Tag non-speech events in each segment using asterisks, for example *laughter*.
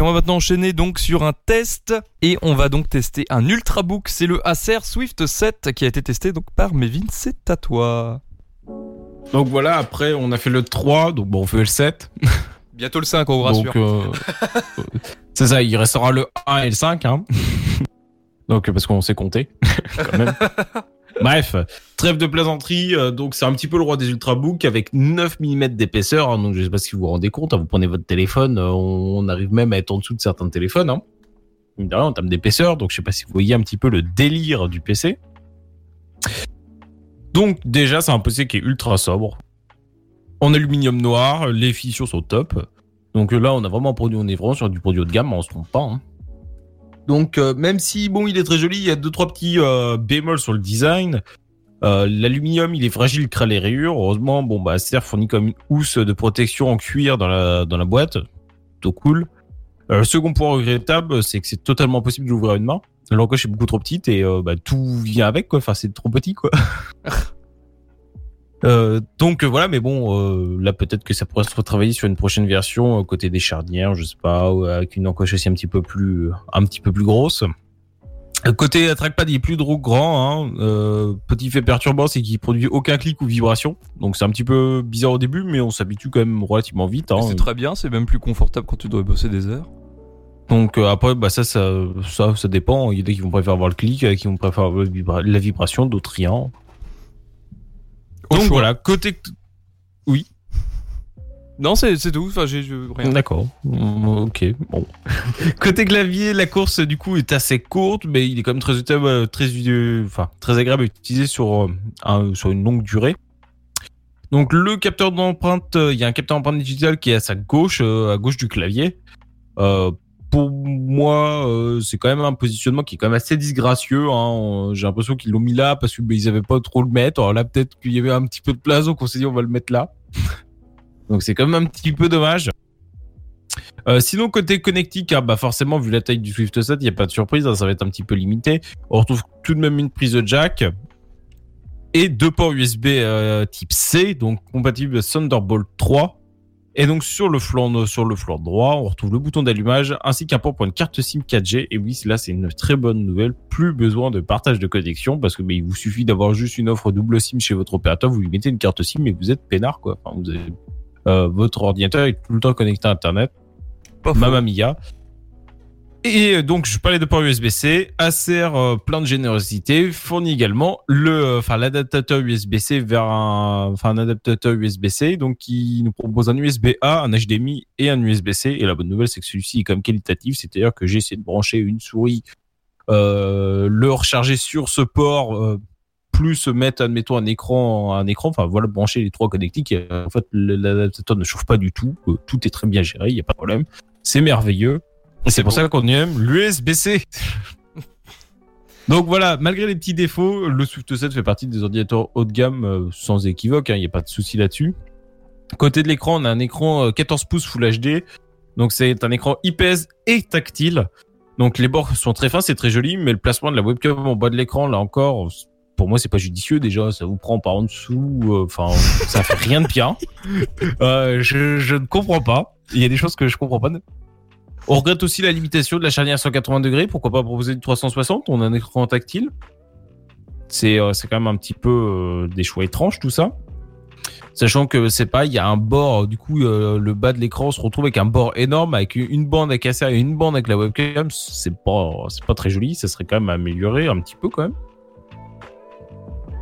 On va maintenant enchaîner donc sur un test et on va donc tester un Ultrabook. C'est le Acer Swift 7 qui a été testé donc par Mevin. C'est à toi. Donc voilà, après on a fait le 3, donc bon on fait le 7. *laughs* Bientôt le 5, on vous rassure. Donc euh, c'est ça, il restera le 1 et le 5. Hein. *laughs* donc parce qu'on sait compter quand même. *laughs* Bref, trêve de plaisanterie. euh, donc c'est un petit peu le roi des ultrabooks avec 9 mm d'épaisseur. hein, donc je sais pas si vous vous rendez compte. hein, vous prenez votre téléphone, euh, on, arrive même à être en dessous de certains téléphones. Hein. En termes d'épaisseur. Donc je sais pas si vous voyez un petit peu le délire du PC. Donc déjà c'est un PC qui est ultra sobre. En aluminium noir, les fissures sont top. Donc euh, là on a vraiment un produit, on est vraiment sur du produit haut de gamme, on se trompe pas. hein. Donc euh, même si bon il est très joli, il y a deux trois petits euh, bémols sur le design. Euh, L'aluminium il est fragile, il craint les rayures. Heureusement bon bah Acer fournit comme une housse de protection en cuir dans la dans la boîte, plutôt cool. Le second point regrettable c'est que c'est totalement impossible d'ouvrir une main. L'encoche est beaucoup trop petite et bah, tout vient avec quoi. Enfin c'est trop petit quoi. *laughs* Euh, donc euh, voilà, mais bon, euh, là peut-être que ça pourrait se retravailler sur une prochaine version euh, côté des charnières, je sais pas, ou avec une encoche aussi un petit peu plus, un petit peu plus grosse. Côté trackpad, il est plus trop grand. Hein. Euh, petit fait perturbant, c'est qu'il produit aucun clic ou vibration. Donc c'est un petit peu bizarre au début, mais on s'habitue quand même relativement vite. Hein. C'est très bien, c'est même plus confortable quand tu dois bosser des heures. Donc euh, après, bah ça, ça, ça, ça dépend. Il y en a qui vont préférer avoir le clic, qui vont préférer la vibration, d'autres rien. Donc choix. voilà, côté Non, c'est tout. Enfin, j'ai rien. D'accord. Mm, Ok. Bon. *laughs* Côté clavier, la course du coup est assez courte, mais il est quand même très utile, euh, très, enfin très agréable à utiliser sur euh, un- sur une longue durée. Donc le capteur d'empreinte, euh, il y a un capteur d'empreinte digital qui est à sa gauche, à gauche du clavier. Euh, pour moi, euh, c'est quand même un positionnement qui est quand même assez disgracieux. Hein. J'ai l'impression qu'ils l'ont mis là parce qu'ils ils avaient pas trop le mettre. Alors là, peut-être qu'il y avait un petit peu de place, donc on s'est dit on va le mettre là. *laughs* donc c'est quand même un petit peu dommage. Euh, sinon, côté connectique, ah, bah forcément, vu la taille du Swift 7, il n'y a pas de surprise, hein, ça va être un petit peu limité. On retrouve tout de même une prise de jack et deux ports USB euh, type C, donc compatible Thunderbolt 3. Et donc sur le flanc sur le flanc droit, on retrouve le bouton d'allumage ainsi qu'un port pour une carte SIM 4G. Et oui, là c'est une très bonne nouvelle. Plus besoin de partage de connexion parce que bah, il vous suffit d'avoir juste une offre double SIM chez votre opérateur, vous lui mettez une carte SIM et vous êtes peinard quoi. Enfin, vous avez, euh, votre ordinateur est tout le temps connecté à Internet. Mamma mia. Et donc, je parlais de port USB-C. Acer, euh, plein de générosité, fournit également le, euh, enfin, l'adaptateur USB-C vers un, enfin, un adaptateur USB-C. Donc, qui nous propose un USB-A, un HDMI et un USB-C. Et la bonne nouvelle, c'est que celui-ci est quand même qualitatif. C'est-à-dire que j'ai essayé de brancher une souris, euh, le recharger sur ce port, euh, plus mettre, admettons, un écran, un écran, enfin, voilà, brancher les trois connectiques. Euh, en fait, l'adaptateur ne chauffe pas du tout. Euh, tout est très bien géré, il n'y a pas de problème. C'est merveilleux. C'est pour beau. ça qu'on aime l'USB-C. Donc voilà, malgré les petits défauts, le Swift 7 fait partie des ordinateurs haut de gamme euh, sans équivoque, hein, il n'y a pas de souci là-dessus. Côté de l'écran, on a un écran euh, 14 pouces Full HD. Donc c'est un écran IPS et tactile. Donc les bords sont très fins, c'est très joli, mais le placement de la webcam en bas de l'écran, là encore, pour moi c'est pas judicieux déjà, ça vous prend par en dessous, euh, enfin ça fait rien de bien. *laughs* Euh, je, je ne comprends pas. Il y a des choses que je comprends pas. On regrette aussi la limitation de la charnière à 180 degrés. Pourquoi pas proposer du 360 On a un écran tactile. C'est euh, quand même un petit peu euh, des choix étranges tout ça. Sachant que c'est pas, il y a un bord, du coup euh, le bas de l'écran se retrouve avec un bord énorme avec une bande avec Acer et une bande avec la webcam. C'est pas, c'est pas très joli. Ça serait quand même amélioré un petit peu quand même.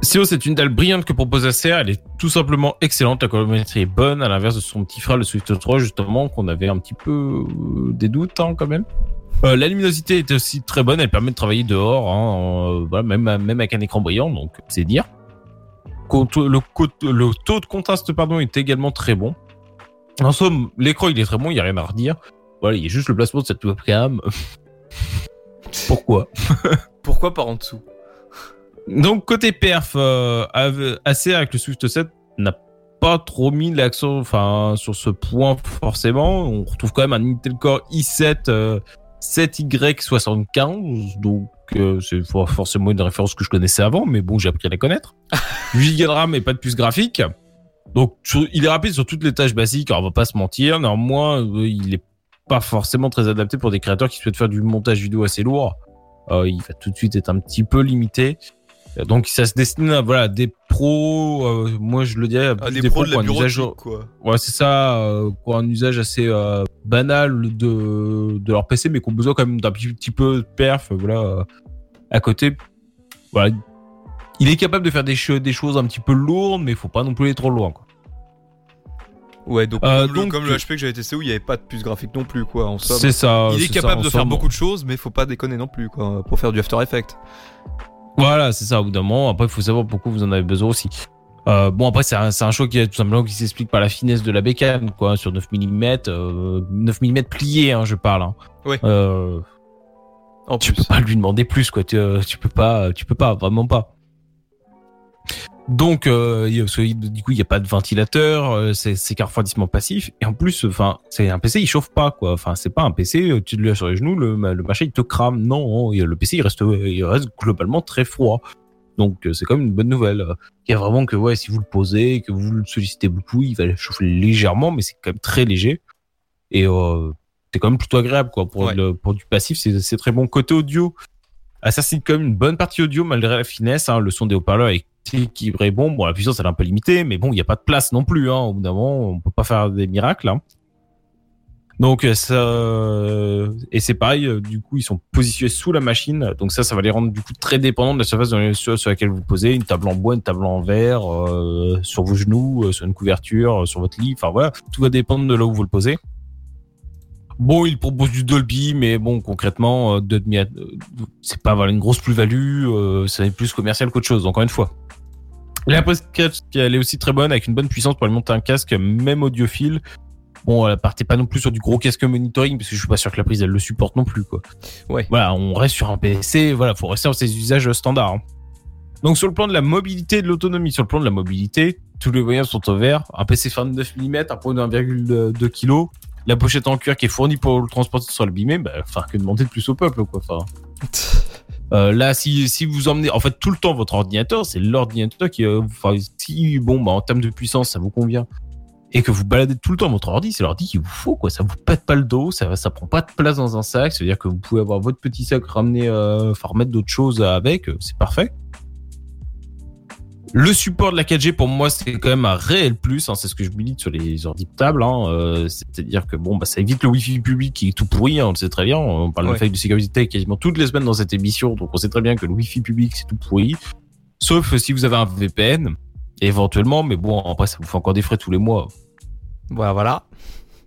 Sinon, c'est une dalle brillante que propose Acer. Elle est tout simplement excellente. La colorimétrie est bonne, à l'inverse de son petit frère, le Swift 3, justement, qu'on avait un petit peu euh, des doutes hein, quand même. Euh, la luminosité est aussi très bonne. Elle permet de travailler dehors, hein, euh, même, avec un écran brillant, donc c'est dire. Le taux de contraste pardon, est également très bon. En somme, l'écran il est très bon, il n'y a rien à redire. Voilà, il y a juste le placement de cette webcam. *laughs* Pourquoi? Pourquoi par en dessous? Donc côté perf, euh, Acer avec le Swift 7 n'a pas trop mis l'accent enfin sur ce point forcément. On retrouve quand même un Intel Core i7 euh, 7Y75 donc euh, c'est for- forcément une référence que je connaissais avant mais bon j'ai appris à la connaître. *laughs* 8 Go de RAM et pas de puce graphique. Donc sur- il est rapide sur toutes les tâches basiques, alors on va pas se mentir. Néanmoins, euh, il est pas forcément très adapté pour des créateurs qui souhaitent faire du montage vidéo assez lourd. Euh, il va tout de suite être un petit peu limité. Donc ça se destine à voilà des pros. euh, moi je le dirais à Ah, des pros de la un usage- quoi. Ouais, c'est ça, euh, un usage assez euh, banal de, de leur PC, mais qui ont besoin quand même d'un petit, petit peu de perf, voilà, euh, à côté. Voilà. Il est capable de faire des, des choses un petit peu lourdes, mais il faut pas non plus aller trop loin, quoi. Ouais, donc, Euh, comme, le, donc- comme le HP que j'avais testé où il n'y avait pas de puce graphique non plus, quoi. En somme. C'est ça. il est capable ça, de faire beaucoup de choses, mais faut pas déconner non plus, quoi, pour faire du After Effects. Voilà, c'est ça, au bout d'un moment. Après, il faut savoir pourquoi vous en avez besoin aussi. Euh, bon, après, c'est un, c'est un choix qui est tout simplement qui s'explique par la finesse de la bécane, quoi, sur 9 mm, euh, 9 mm plié, hein, je parle. Hein. Ouais. Euh, En tu plus. peux pas lui demander plus quoi tu, euh, tu peux pas tu peux pas vraiment pas donc euh, il y a- parce que, du coup il y a pas de ventilateur euh, c'est c'est qu'un refroidissement passif. Et en plus enfin c'est un PC il chauffe pas quoi. Enfin c'est pas un PC euh, tu le laisses sur les genoux le, le machin il te crame. Non le PC il reste il reste globalement très froid. Donc euh, c'est quand même une bonne nouvelle. Il y a vraiment que ouais si vous le posez que vous le sollicitez beaucoup il va chauffer légèrement mais c'est quand même très léger. Et euh, c'est quand même plutôt agréable quoi. Pour Ouais. le pour du passif c'est c'est très bon. Côté audio Assassin's quand même une bonne partie audio malgré la finesse hein, le son des haut-parleurs est équilibré. Bon bon la puissance elle est un peu limitée mais bon il n'y a pas de place non plus hein. Au bout d'un on peut pas faire des miracles hein. donc euh, ça euh, et c'est pareil euh, du coup ils sont positionnés sous la machine. Donc ça ça va les rendre du coup très dépendants de la surface sur, laquelle vous posez. Une table en bois une table en verre sur vos genoux sur une couverture sur votre lit. Enfin voilà. Tout va dépendre de là où vous le posez Bon, il propose du Dolby, mais bon, concrètement, euh, euh, c'est pas voilà, une grosse plus-value, euh, c'est plus commercial qu'autre chose, encore une fois. La podcast, elle est aussi très bonne, avec une bonne puissance pour alimenter un casque, même audiophile. Bon, elle partez pas non plus sur du gros casque monitoring, parce que je suis pas sûr que la prise, elle le supporte non plus, quoi. Ouais. Voilà, on reste sur un PC, voilà, faut rester sur ses usages standards. hein. Donc, sur le plan de la mobilité et de l'autonomie, sur le plan de la mobilité, tous les moyens sont au vert. Un PC 29 mm, un pot de 1,2 kg, la pochette en cuir qui est fournie pour le transporter sur le bimé, bah, enfin, que demander de plus au peuple, quoi. Enfin, *laughs* euh, là, si, si vous emmenez, en fait, tout le temps votre ordinateur, c'est l'ordinateur qui, euh, enfin, si, bon, bah, en termes de puissance, ça vous convient, et que vous baladez tout le temps votre ordi, c'est l'ordi qu'il vous faut, quoi. Ça vous pète pas le dos, ça, ça prend pas de place dans un sac, c'est-à-dire que vous pouvez avoir votre petit sac ramener, euh, enfin, remettre d'autres choses avec, c'est parfait. Le support de la 4G pour moi c'est quand même un réel plus, hein, c'est ce que je milite sur les ordi portables. Hein, euh, C'est-à-dire que bon bah ça évite le Wi-Fi public qui est tout pourri, hein, on le sait très bien. On parle Ouais. de faille de sécurité quasiment toutes les semaines dans cette émission, donc on sait très bien que le Wi-Fi public c'est tout pourri. Sauf si vous avez un VPN, éventuellement, mais bon après ça vous fait encore des frais tous les mois. Voilà, voilà.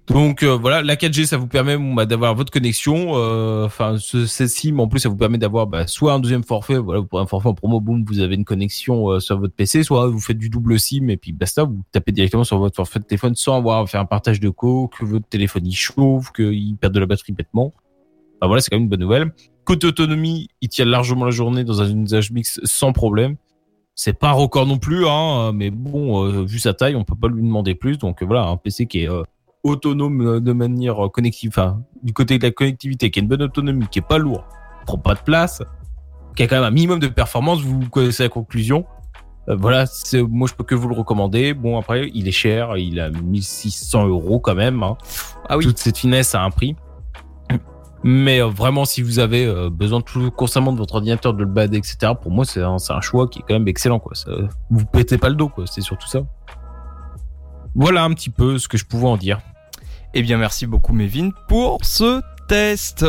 Donc euh, voilà, la 4G, ça vous permet bah, d'avoir votre connexion. euh, Enfin, ce cette SIM en plus, ça vous permet d'avoir bah, soit un deuxième forfait. Voilà, pour un forfait en promo, boum, vous avez une connexion euh, sur votre PC, soit vous faites du double SIM et puis basta, vous tapez directement sur votre forfait de téléphone sans avoir à faire un partage de co, que votre téléphone il chauffe, qu'il perd de la batterie bêtement. Bah voilà, c'est quand même une bonne nouvelle. Côté autonomie, il tient largement la journée dans un usage mix sans problème. C'est pas record non plus, hein, mais bon, euh, vu sa taille, on peut pas lui demander plus. Donc euh, voilà, un PC qui est autonome de manière connective, enfin, du côté de la connectivité, qui a une bonne autonomie, qui est pas lourd, prend pas de place, qui a quand même un minimum de performance, vous connaissez la conclusion. Euh, voilà, c'est, moi je peux que vous le recommander. Bon après, il est cher, il a 1600 euros quand même. Hein. Ah oui. Toute cette finesse a un prix. Mais euh, vraiment, si vous avez euh, besoin tout constamment de votre ordinateur, de le balader, etc., pour moi, c'est un, c'est un choix qui est quand même excellent. Quoi. Ça, vous pétez pas le dos, quoi. c'est surtout ça. Voilà un petit peu ce que je pouvais en dire. Eh bien, merci beaucoup, Mévin, pour ce test.